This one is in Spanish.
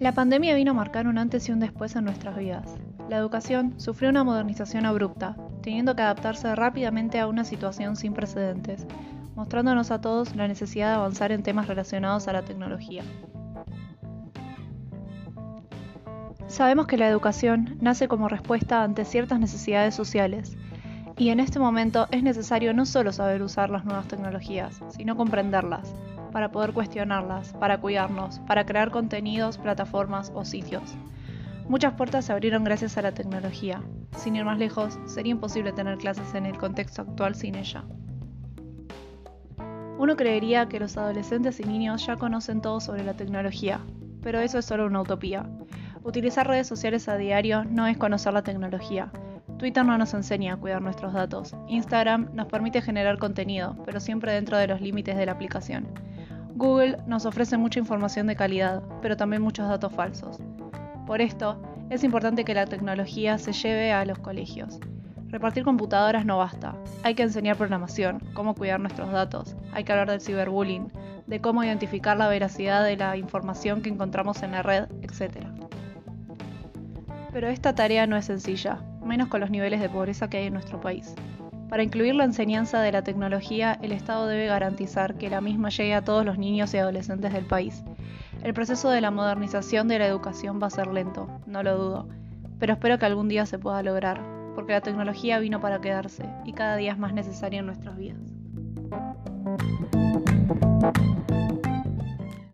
La pandemia vino a marcar un antes y un después en nuestras vidas. La educación sufrió una modernización abrupta, teniendo que adaptarse rápidamente a una situación sin precedentes, mostrándonos a todos la necesidad de avanzar en temas relacionados a la tecnología. Sabemos que la educación nace como respuesta ante ciertas necesidades sociales, y en este momento es necesario no solo saber usar las nuevas tecnologías, sino comprenderlas, para poder cuestionarlas, para cuidarnos, para crear contenidos, plataformas o sitios. Muchas puertas se abrieron gracias a la tecnología. Sin ir más lejos, sería imposible tener clases en el contexto actual sin ella. Uno creería que los adolescentes y niños ya conocen todo sobre la tecnología, pero eso es solo una utopía. Utilizar redes sociales a diario no es conocer la tecnología. Twitter no nos enseña a cuidar nuestros datos. Instagram nos permite generar contenido, pero siempre dentro de los límites de la aplicación. Google nos ofrece mucha información de calidad, pero también muchos datos falsos. Por esto, es importante que la tecnología se lleve a los colegios. Repartir computadoras no basta. Hay que enseñar programación, cómo cuidar nuestros datos, hay que hablar del ciberbullying, de cómo identificar la veracidad de la información que encontramos en la red, etc. Pero esta tarea no es sencilla, menos con los niveles de pobreza que hay en nuestro país. Para incluir la enseñanza de la tecnología, el Estado debe garantizar que la misma llegue a todos los niños y adolescentes del país. El proceso de la modernización de la educación va a ser lento, no lo dudo, pero espero que algún día se pueda lograr, porque la tecnología vino para quedarse y cada día es más necesaria en nuestras vidas.